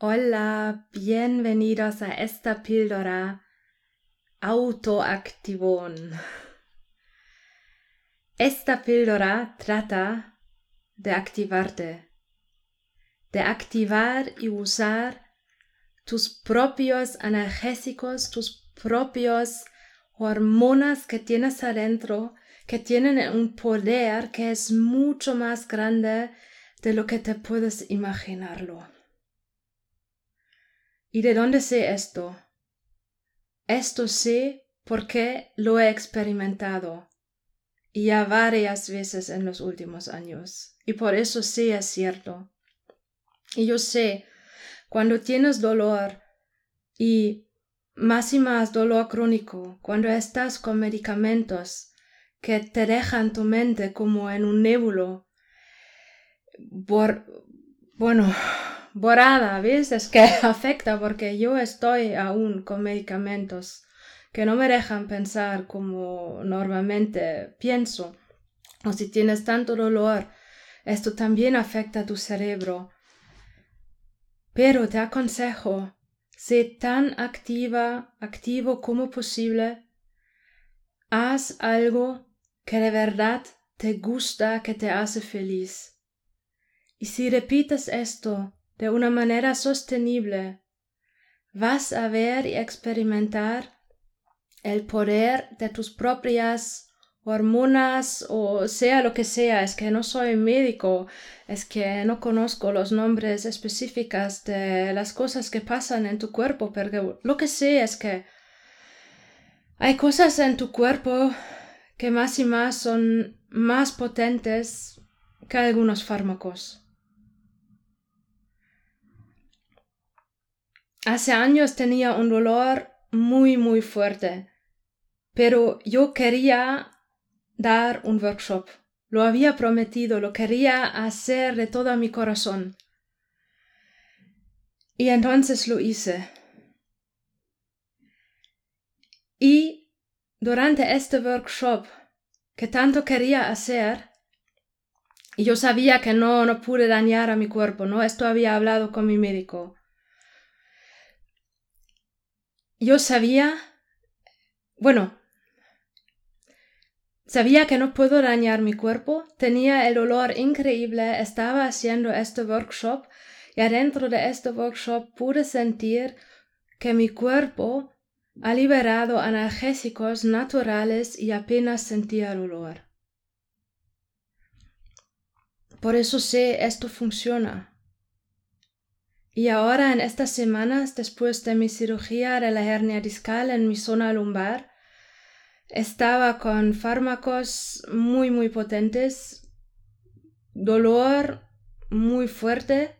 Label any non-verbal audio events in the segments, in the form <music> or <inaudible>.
Hola, bienvenidos a esta píldora autoactivón. Esta píldora trata de activarte, de activar y usar tus propios analgésicos, tus propios hormonas que tienes adentro, que tienen un poder que es mucho más grande de lo que te puedes imaginarlo. ¿Y de dónde sé esto? Esto sé porque lo he experimentado y ya varias veces en los últimos años. Y por eso sé es cierto. Y yo sé, cuando tienes dolor y más y más dolor crónico, cuando estás con medicamentos que te dejan tu mente como en un nébulo, bueno, borrada, ¿ves? Es que <laughs> afecta porque yo estoy aún con medicamentos que no me dejan pensar como normalmente pienso. O si tienes tanto dolor, esto también afecta a tu cerebro. Pero te aconsejo, sé tan activa, activo como posible. Haz algo que de verdad te gusta, que te hace feliz. Y si repites esto de una manera sostenible, vas a ver y experimentar el poder de tus propias hormonas o sea lo que sea, es que no soy médico, es que no conozco los nombres específicos de las cosas que pasan en tu cuerpo, pero lo que sé es que hay cosas en tu cuerpo que más y más son más potentes que algunos fármacos. Hace años tenía un dolor muy, muy fuerte, pero yo quería dar un workshop. Lo había prometido, lo quería hacer de todo mi corazón. Y entonces lo hice. Y durante este workshop que tanto quería hacer, yo sabía que no, no pude dañar a mi cuerpo, ¿no? Esto había hablado con mi médico yo sabía, bueno, sabía que no puedo dañar mi cuerpo, tenía el olor increíble, estaba haciendo este workshop y adentro de este workshop pude sentir que mi cuerpo ha liberado analgésicos naturales y apenas sentía el olor. Por eso sé esto funciona. Y ahora en estas semanas, después de mi cirugía de la hernia discal en mi zona lumbar, estaba con fármacos muy muy potentes, dolor muy fuerte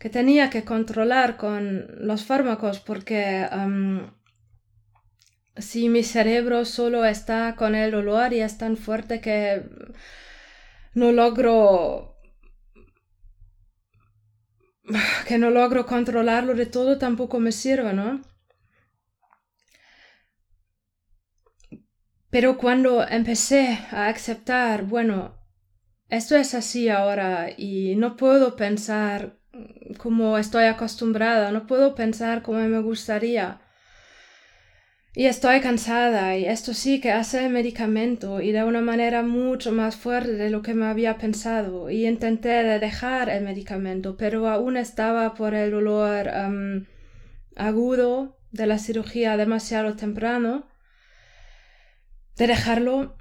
que tenía que controlar con los fármacos porque si mi cerebro solo está con el dolor y es tan fuerte que no logro <sighs> que no logro controlarlo de todo tampoco me sirve, ¿no? Pero cuando empecé a aceptar, bueno, esto es así ahora y no puedo pensar como estoy acostumbrada, no puedo pensar como me gustaría. Y estoy cansada y esto sí que hace el medicamento y de una manera mucho más fuerte de lo que me había pensado y intenté dejar el medicamento pero aún estaba por el dolor agudo de la cirugía demasiado temprano de dejarlo.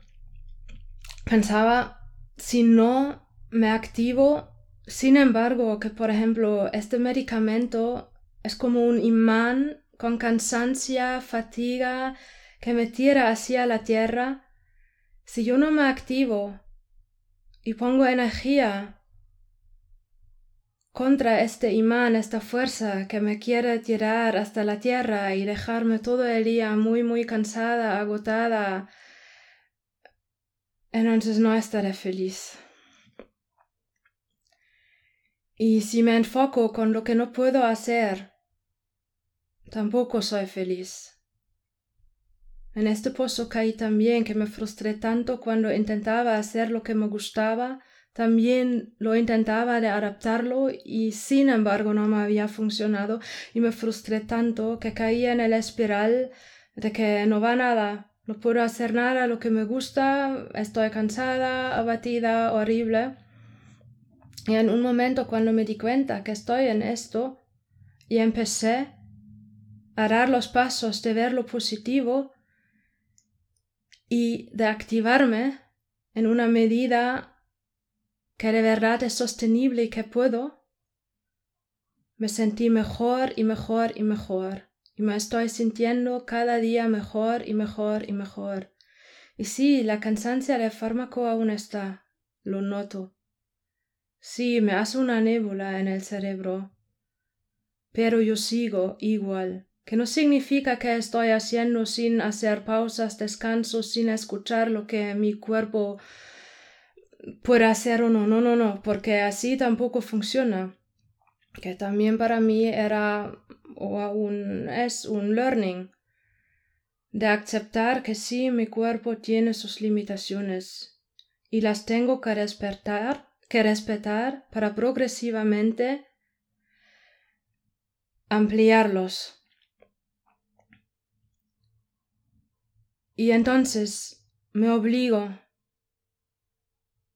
Pensaba si no me activo sin embargo que por ejemplo este medicamento es como un imán con cansancio, fatiga, que me tira hacia la tierra, si yo no me activo y pongo energía contra este imán, esta fuerza que me quiere tirar hasta la tierra y dejarme todo el día muy, muy cansada, agotada, entonces no estaré feliz. Y si me enfoco con lo que no puedo hacer, Tampoco soy feliz. En este pozo caí también que me frustré tanto cuando intentaba hacer lo que me gustaba, también lo intentaba de adaptarlo y sin embargo no me había funcionado y me frustré tanto que caí en el espiral de que no va nada, no puedo hacer nada lo que me gusta, estoy cansada, abatida, horrible. Y en un momento cuando me di cuenta que estoy en esto y empecé a dar los pasos de ver lo positivo y de activarme en una medida que de verdad es sostenible y que puedo, me sentí mejor y mejor y mejor y me estoy sintiendo cada día mejor y mejor y mejor. Y sí, la cansancio del fármaco aún está, lo noto. Sí, me hace una nébula en el cerebro. Pero yo sigo igual, que no significa que estoy haciendo sin hacer pausas, descansos, sin escuchar lo que mi cuerpo puede hacer o no. No, no, no, porque así tampoco funciona. Que también para mí era o aún es un learning de aceptar que sí mi cuerpo tiene sus limitaciones y las tengo que respetar, que respetar para progresivamente ampliarlos. Y entonces me obligo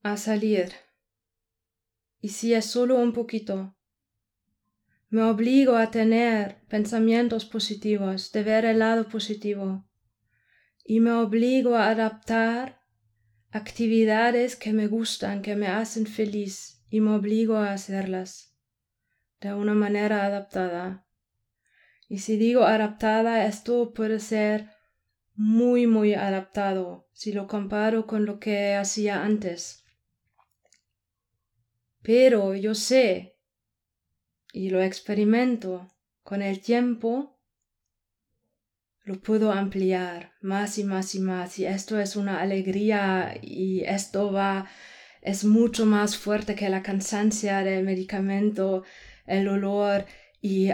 a salir. Y si es solo un poquito, me obligo a tener pensamientos positivos, de ver el lado positivo. Y me obligo a adaptar actividades que me gustan, que me hacen feliz, y me obligo a hacerlas de una manera adaptada. Y si digo adaptada, esto puede ser muy, muy adaptado si lo comparo con lo que hacía antes. Pero yo sé y lo experimento con el tiempo, lo puedo ampliar más y más y más y esto es una alegría y esto va es mucho más fuerte que la cansancia del medicamento, el olor y,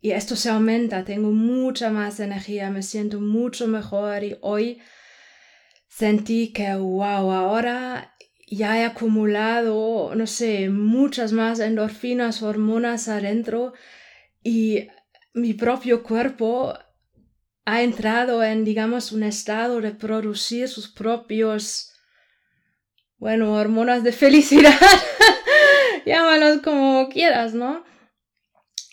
y esto se aumenta, tengo mucha más energía, me siento mucho mejor y hoy sentí que wow, ahora ya he acumulado, no sé, muchas más endorfinas, hormonas adentro y mi propio cuerpo ha entrado en, digamos, un estado de producir sus propios, bueno, hormonas de felicidad, <laughs> llámalos como quieras, ¿no?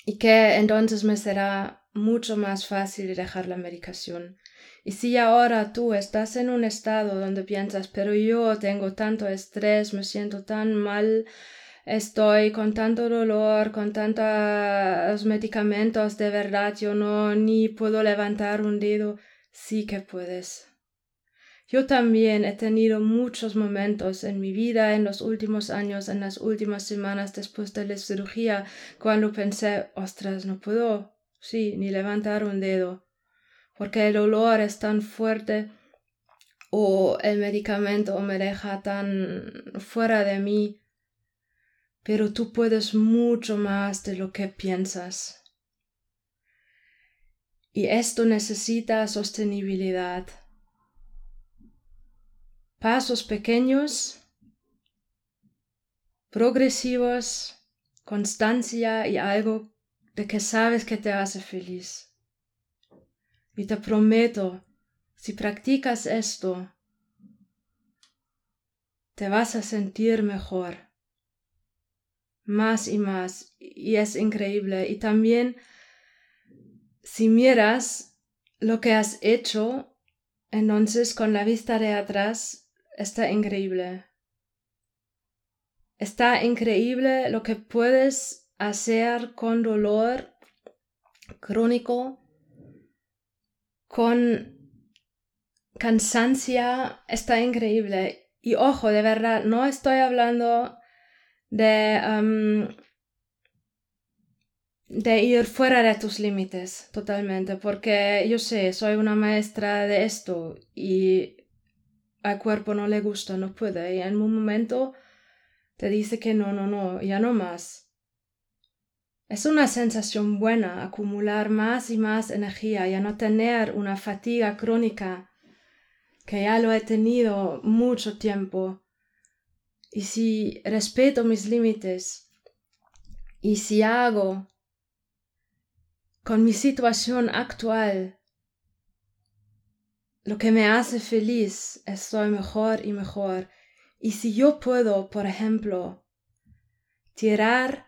Y que entonces me será mucho más fácil dejar la medicación. Y si ahora tú estás en un estado donde piensas, pero yo tengo tanto estrés, me siento tan mal, estoy con tanto dolor, con tantos medicamentos, de verdad yo no ni puedo levantar un dedo, sí que puedes. Yo también he tenido muchos momentos en mi vida, en los últimos años, en las últimas semanas después de la cirugía, cuando pensé, ostras, no puedo, sí, ni levantar un dedo porque el olor es tan fuerte o el medicamento me deja tan fuera de mí, pero tú puedes mucho más de lo que piensas. Y esto necesita sostenibilidad. Pasos pequeños, progresivos, constancia y algo de que sabes que te hace feliz. Y te prometo, si practicas esto, te vas a sentir mejor. Más y más. Y es increíble. Y también, si miras lo que has hecho, entonces con la vista de atrás, está increíble. Está increíble lo que puedes hacer con dolor crónico con cansancia está increíble. Y ojo, de verdad, no estoy hablando de, de ir fuera de tus límites totalmente, porque yo sé, soy una maestra de esto y al cuerpo no le gusta, no puede, y en un momento te dice que no, no, no, ya no más. Es una sensación buena acumular más y más energía y a no tener una fatiga crónica que ya lo he tenido mucho tiempo y si respeto mis límites y si hago con mi situación actual lo que me hace feliz, estoy mejor y mejor. Y si yo puedo, por ejemplo, tirar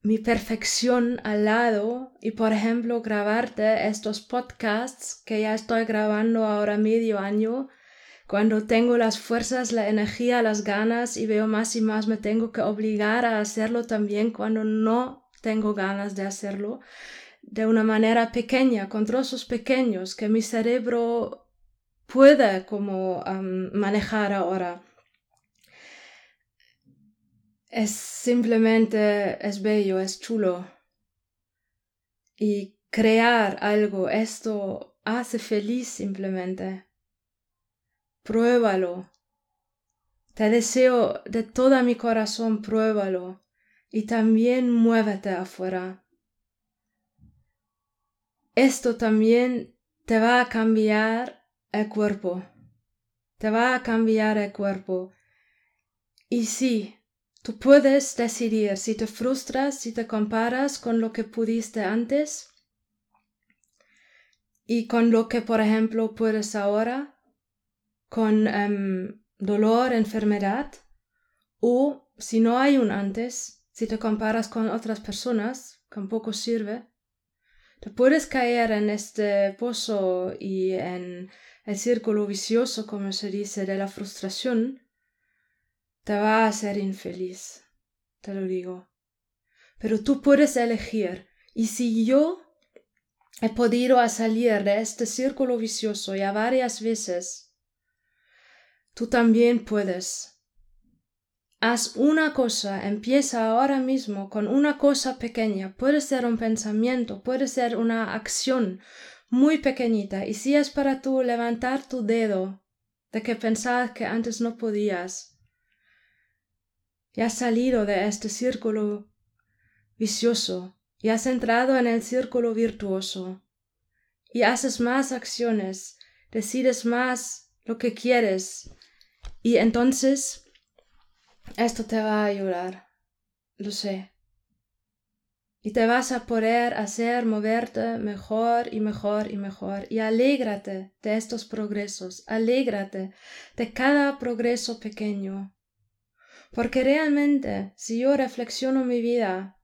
mi perfección al lado y, por ejemplo, grabarte estos podcasts que ya estoy grabando ahora medio año, cuando tengo las fuerzas, la energía, las ganas y veo más y más me tengo que obligar a hacerlo también cuando no tengo ganas de hacerlo de una manera pequeña, con trozos pequeños que mi cerebro puede como manejar ahora. Es simplemente, es bello, es chulo. Y crear algo, esto hace feliz simplemente. Pruébalo. Te deseo de todo mi corazón, pruébalo. Y también muévete afuera esto también te va a cambiar el cuerpo. Te va a cambiar el cuerpo. Y sí, tú puedes decidir si te frustras, si te comparas con lo que pudiste antes y con lo que, por ejemplo, puedes ahora, con em, dolor, enfermedad, o si no hay un antes, si te comparas con otras personas, tampoco sirve, te puedes caer en este pozo y en el círculo vicioso, como se dice, de la frustración, te va a hacer infeliz, te lo digo. Pero tú puedes elegir. Y si yo he podido salir de este círculo vicioso ya varias veces, tú también puedes. Haz una cosa, empieza ahora mismo con una cosa pequeña. Puede ser un pensamiento, puede ser una acción muy pequeñita. Y si es para tú levantar tu dedo de que pensabas que antes no podías, ya has salido de este círculo vicioso y has entrado en el círculo virtuoso y haces más acciones, decides más lo que quieres y entonces esto te va a ayudar, lo sé. Y te vas a poder hacer moverte mejor y mejor y mejor. Y alégrate de estos progresos, alégrate de cada progreso pequeño. Porque realmente, si yo reflexiono mi vida,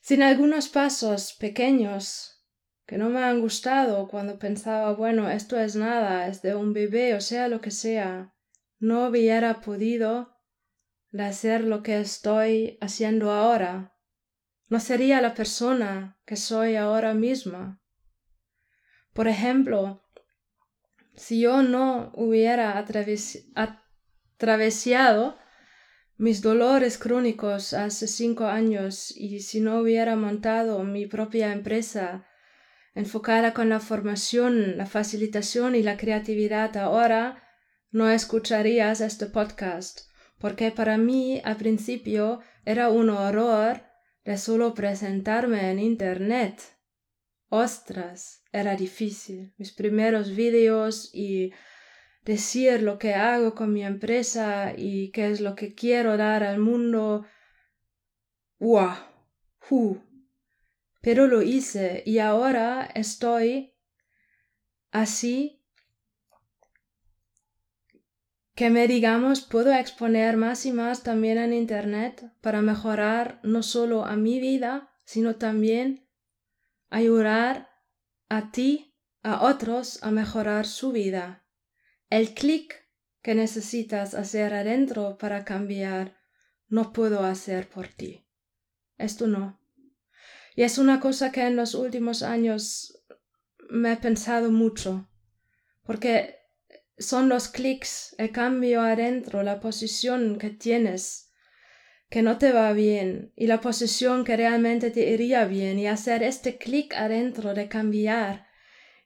sin algunos pasos pequeños que no me han gustado cuando pensaba, bueno, esto es nada, es de un bebé, o sea lo que sea, no hubiera podido de hacer lo que estoy haciendo ahora. No sería la persona que soy ahora misma. Por ejemplo, si yo no hubiera atravesado mis dolores crónicos hace cinco años y si no hubiera montado mi propia empresa enfocada con la formación, la facilitación y la creatividad ahora, no escucharías este podcast porque para mí al principio era un horror de solo presentarme en Internet. Ostras, era difícil. Mis primeros vídeos y decir lo que hago con mi empresa y qué es lo que quiero dar al mundo. ¡Wow! ¡Hu! Pero lo hice y ahora estoy así que me digamos puedo exponer más y más también en Internet para mejorar no solo a mi vida, sino también ayudar a ti, a otros a mejorar su vida. El clic que necesitas hacer adentro para cambiar no puedo hacer por ti. Esto no. Y es una cosa que en los últimos años me he pensado mucho, porque son los clics, el cambio adentro, la posición que tienes que no te va bien y la posición que realmente te iría bien y hacer este clic adentro de cambiar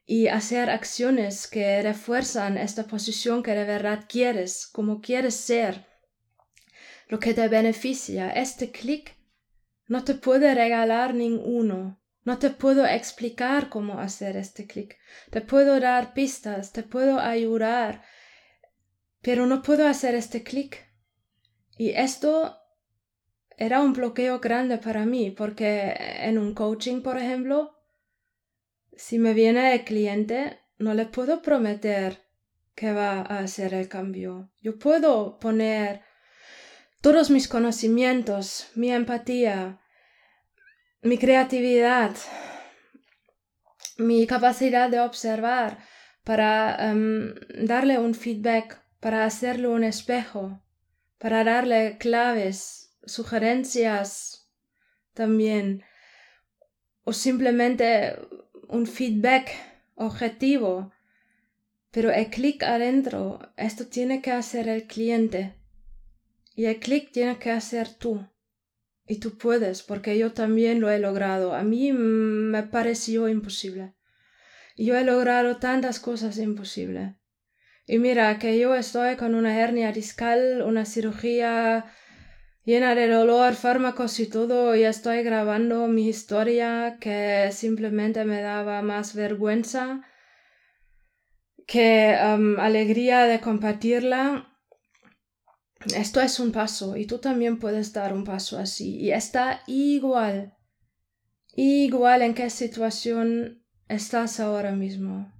y hacer acciones que refuerzan esta posición que de verdad quieres, como quieres ser, lo que te beneficia, este clic no te puede regalar ninguno. No te puedo explicar cómo hacer este clic. Te puedo dar pistas, te puedo ayudar, pero no puedo hacer este clic. Y esto era un bloqueo grande para mí, porque en un coaching, por ejemplo, si me viene el cliente, no le puedo prometer que va a hacer el cambio. Yo puedo poner todos mis conocimientos, mi empatía, mi creatividad, mi capacidad de observar para em, darle un feedback, para hacerle un espejo, para darle claves, sugerencias también, o simplemente un feedback objetivo. Pero el clic adentro, esto tiene que hacer el cliente. Y el clic tiene que hacer tú. Y tú puedes, porque yo también lo he logrado. A mí me pareció imposible. Yo he logrado tantas cosas imposibles. Y mira que yo estoy con una hernia discal, una cirugía llena de dolor, fármacos y todo, y estoy grabando mi historia que simplemente me daba más vergüenza que alegría de compartirla. Esto es un paso y tú también puedes dar un paso así. Y está igual, igual en qué situación estás ahora mismo.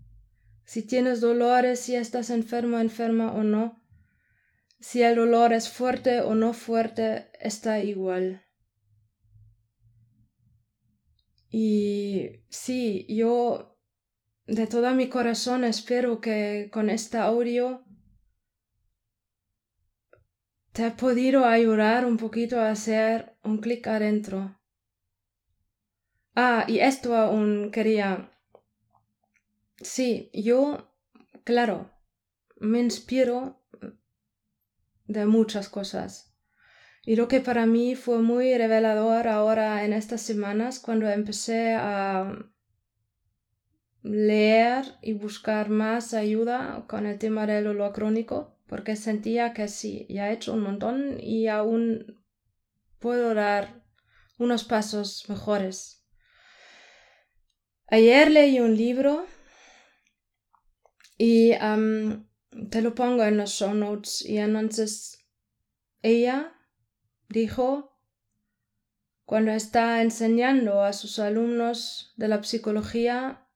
Si tienes dolores, si estás enfermo, enferma o no. Si el dolor es fuerte o no fuerte, está igual. Y sí, yo de todo mi corazón espero que con este audio te he podido ayudar un poquito a hacer un clic adentro. Ah, y esto aún quería. Sí, yo, claro, me inspiro de muchas cosas. Y lo que para mí fue muy revelador ahora en estas semanas cuando empecé a leer y buscar más ayuda con el tema del olor crónico, porque sentía que sí, ya he hecho un montón y aún puedo dar unos pasos mejores. Ayer leí un libro y te lo pongo en los show notes y entonces ella dijo cuando está enseñando a sus alumnos de la psicología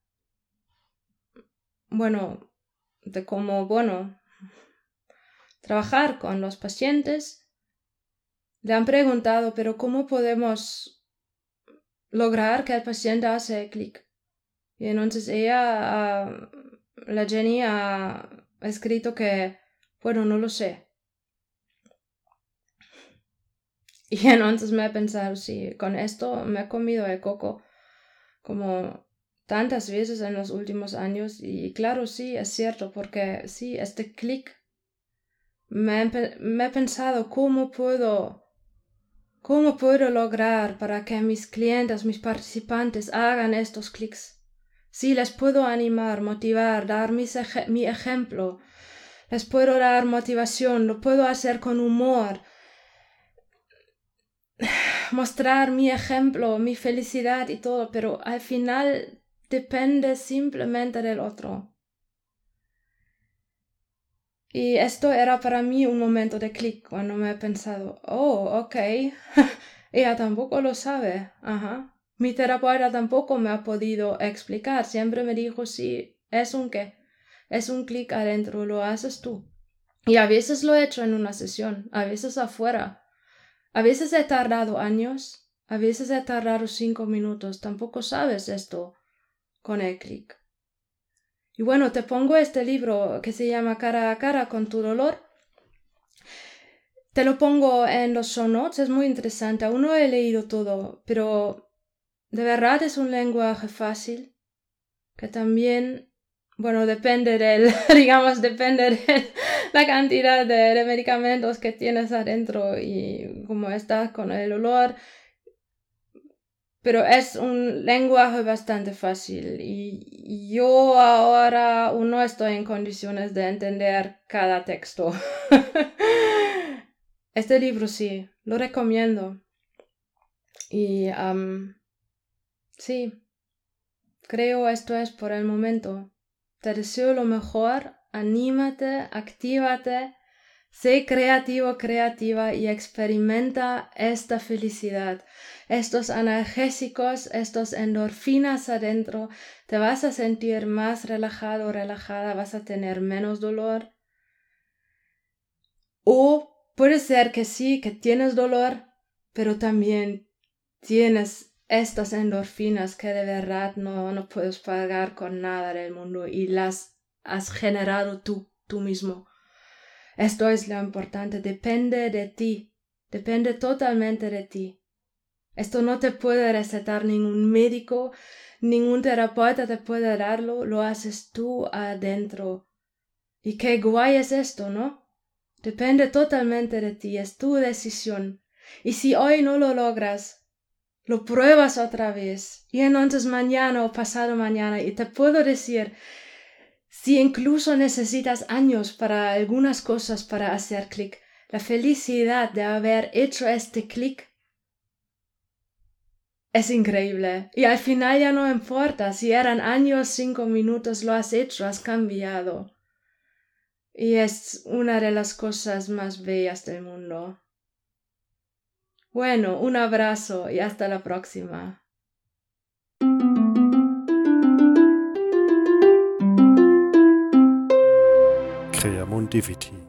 bueno de cómo bueno trabajar con los pacientes le han preguntado pero cómo podemos lograr que el paciente hace clic y entonces ella la Jenny ha escrito que, bueno, no lo sé. Y entonces me he pensado, sí, con esto me he comido el coco como tantas veces en los últimos años y claro, sí, es cierto, porque sí, este clic me, he pensado cómo puedo, cómo puedo lograr para que mis clientes, mis participantes hagan estos clics Sí, les puedo animar, motivar, dar mi ejemplo. Les puedo dar motivación, lo puedo hacer con humor. <sighs> Mostrar mi ejemplo, mi felicidad y todo, pero al final depende simplemente del otro. Y esto era para mí un momento de clic cuando me he pensado, oh, ok, <laughs> ella tampoco lo sabe, ajá. Mi terapeuta tampoco me ha podido explicar. Siempre me dijo, sí, es un qué. Es un clic adentro, lo haces tú. Y a veces lo he hecho en una sesión, a veces afuera. A veces he tardado años, a veces he tardado cinco minutos. Tampoco sabes esto con el clic. Y bueno, te pongo este libro que se llama Cara a cara con tu dolor. Te lo pongo en los show notes, es muy interesante. Aún no he leído todo, pero de verdad es un lenguaje fácil que también, bueno, depende del, <laughs> digamos, depende de la cantidad de, medicamentos que tienes adentro y cómo estás con el olor. Pero es un lenguaje bastante fácil y yo ahora no estoy en condiciones de entender cada texto. <laughs> este libro sí, lo recomiendo. Y Sí, creo esto es por el momento. Te deseo lo mejor, anímate, actívate, Sé creativo, creativa y experimenta esta felicidad, estos analgésicos, estos endorfinas adentro. Te vas a sentir más relajado, relajada, vas a tener menos dolor. O puede ser que sí, que tienes dolor, pero también tienes estas endorfinas que de verdad no, no puedes pagar con nada del mundo y las has generado tú, tú mismo. Esto es lo importante, depende de ti, depende totalmente de ti. Esto no te puede recetar ningún médico, ningún terapeuta te puede darlo, lo haces tú adentro. Y qué guay es esto, ¿no? Depende totalmente de ti, es tu decisión. Y si hoy no lo logras, lo pruebas otra vez, y entonces mañana o pasado mañana, y te puedo decir si incluso necesitas años para algunas cosas para hacer clic, la felicidad de haber hecho este clic es increíble. Y al final ya no importa si eran años, cinco minutos, lo has hecho, has cambiado. Y es una de las cosas más bellas del mundo. Bueno, un abrazo y hasta la próxima. Montevideo.